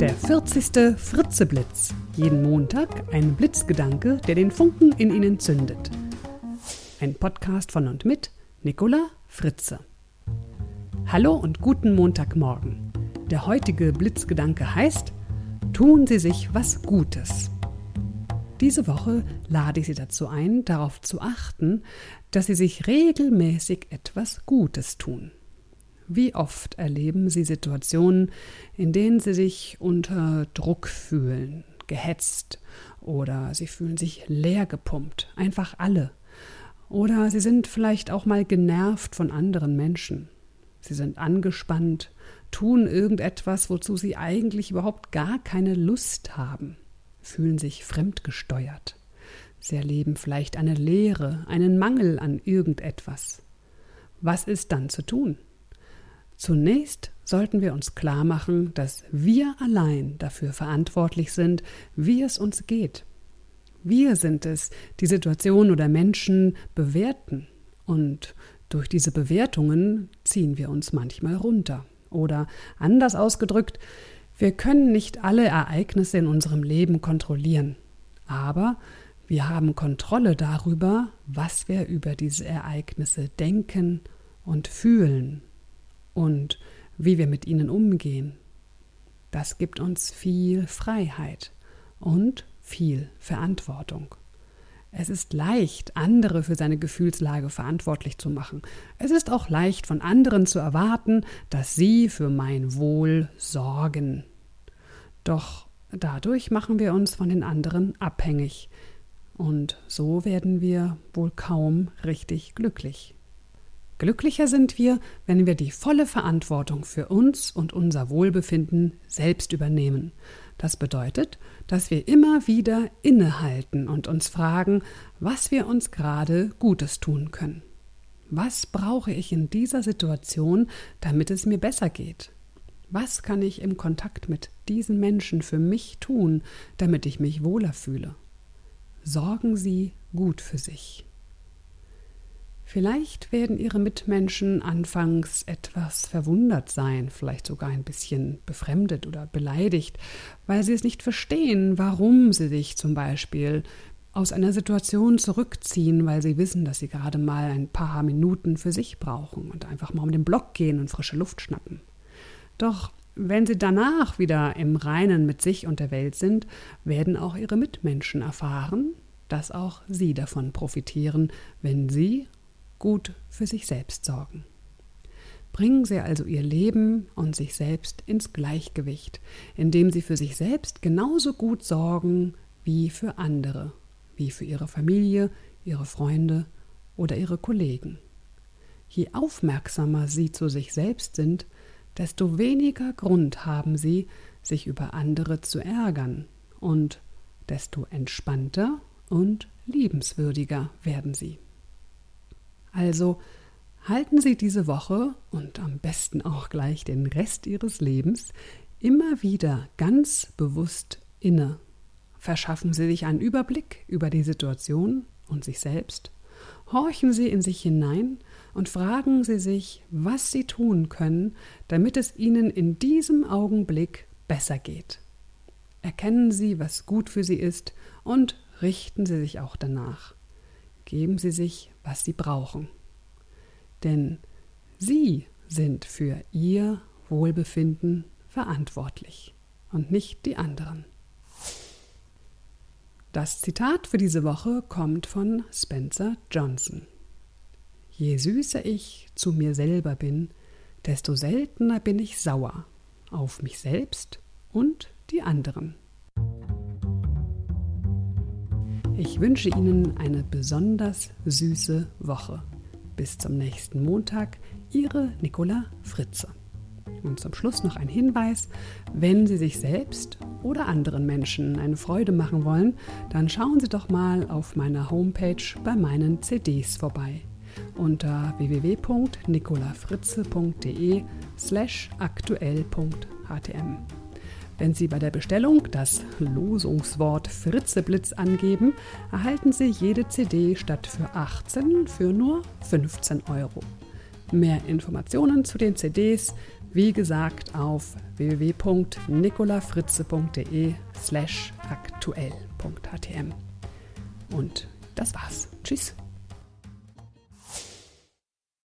Der 40. Fritzeblitz. Jeden Montag ein Blitzgedanke, der den Funken in Ihnen zündet. Ein Podcast von und mit Nicola Fritze. Hallo und guten Montagmorgen. Der heutige Blitzgedanke heißt: Tun Sie sich was Gutes. Diese Woche lade ich Sie dazu ein, darauf zu achten, dass Sie sich regelmäßig etwas Gutes tun. Wie oft erleben Sie Situationen, in denen Sie sich unter Druck fühlen, gehetzt oder Sie fühlen sich leer gepumpt, einfach alle. Oder Sie sind vielleicht auch mal genervt von anderen Menschen. Sie sind angespannt, tun irgendetwas, wozu Sie eigentlich überhaupt gar keine Lust haben fühlen sich fremdgesteuert. Sie erleben vielleicht eine Leere, einen Mangel an irgendetwas. Was ist dann zu tun? Zunächst sollten wir uns klar machen, dass wir allein dafür verantwortlich sind, wie es uns geht. Wir sind es, die Situation oder Menschen bewerten und durch diese Bewertungen ziehen wir uns manchmal runter. Oder anders ausgedrückt, wir können nicht alle Ereignisse in unserem Leben kontrollieren, aber wir haben Kontrolle darüber, was wir über diese Ereignisse denken und fühlen und wie wir mit ihnen umgehen. Das gibt uns viel Freiheit und viel Verantwortung. Es ist leicht, andere für seine Gefühlslage verantwortlich zu machen. Es ist auch leicht von anderen zu erwarten, dass sie für mein Wohl sorgen. Doch dadurch machen wir uns von den anderen abhängig. Und so werden wir wohl kaum richtig glücklich. Glücklicher sind wir, wenn wir die volle Verantwortung für uns und unser Wohlbefinden selbst übernehmen. Das bedeutet, dass wir immer wieder innehalten und uns fragen, was wir uns gerade Gutes tun können. Was brauche ich in dieser Situation, damit es mir besser geht? Was kann ich im Kontakt mit diesen Menschen für mich tun, damit ich mich wohler fühle? Sorgen Sie gut für sich. Vielleicht werden Ihre Mitmenschen anfangs etwas verwundert sein, vielleicht sogar ein bisschen befremdet oder beleidigt, weil sie es nicht verstehen, warum sie sich zum Beispiel aus einer Situation zurückziehen, weil sie wissen, dass sie gerade mal ein paar Minuten für sich brauchen und einfach mal um den Block gehen und frische Luft schnappen. Doch wenn sie danach wieder im Reinen mit sich und der Welt sind, werden auch ihre Mitmenschen erfahren, dass auch sie davon profitieren, wenn sie gut für sich selbst sorgen. Bringen Sie also Ihr Leben und sich selbst ins Gleichgewicht, indem Sie für sich selbst genauso gut sorgen wie für andere, wie für Ihre Familie, Ihre Freunde oder Ihre Kollegen. Je aufmerksamer Sie zu sich selbst sind, desto weniger Grund haben Sie, sich über andere zu ärgern, und desto entspannter und liebenswürdiger werden Sie. Also halten Sie diese Woche und am besten auch gleich den Rest Ihres Lebens immer wieder ganz bewusst inne. Verschaffen Sie sich einen Überblick über die Situation und sich selbst. Horchen Sie in sich hinein und fragen Sie sich, was Sie tun können, damit es Ihnen in diesem Augenblick besser geht. Erkennen Sie, was gut für Sie ist und richten Sie sich auch danach geben Sie sich, was Sie brauchen. Denn Sie sind für Ihr Wohlbefinden verantwortlich und nicht die anderen. Das Zitat für diese Woche kommt von Spencer Johnson. Je süßer ich zu mir selber bin, desto seltener bin ich sauer auf mich selbst und die anderen. Ich wünsche Ihnen eine besonders süße Woche. Bis zum nächsten Montag, Ihre Nicola Fritze. Und zum Schluss noch ein Hinweis, wenn Sie sich selbst oder anderen Menschen eine Freude machen wollen, dann schauen Sie doch mal auf meiner Homepage bei meinen CDs vorbei unter www.nicolafritze.de slash aktuell.htm. Wenn Sie bei der Bestellung das Losungswort Fritzeblitz angeben, erhalten Sie jede CD statt für 18 für nur 15 Euro. Mehr Informationen zu den CDs Wie gesagt, auf www.nicolafritze.de slash aktuell.htm. Und das war's. Tschüss.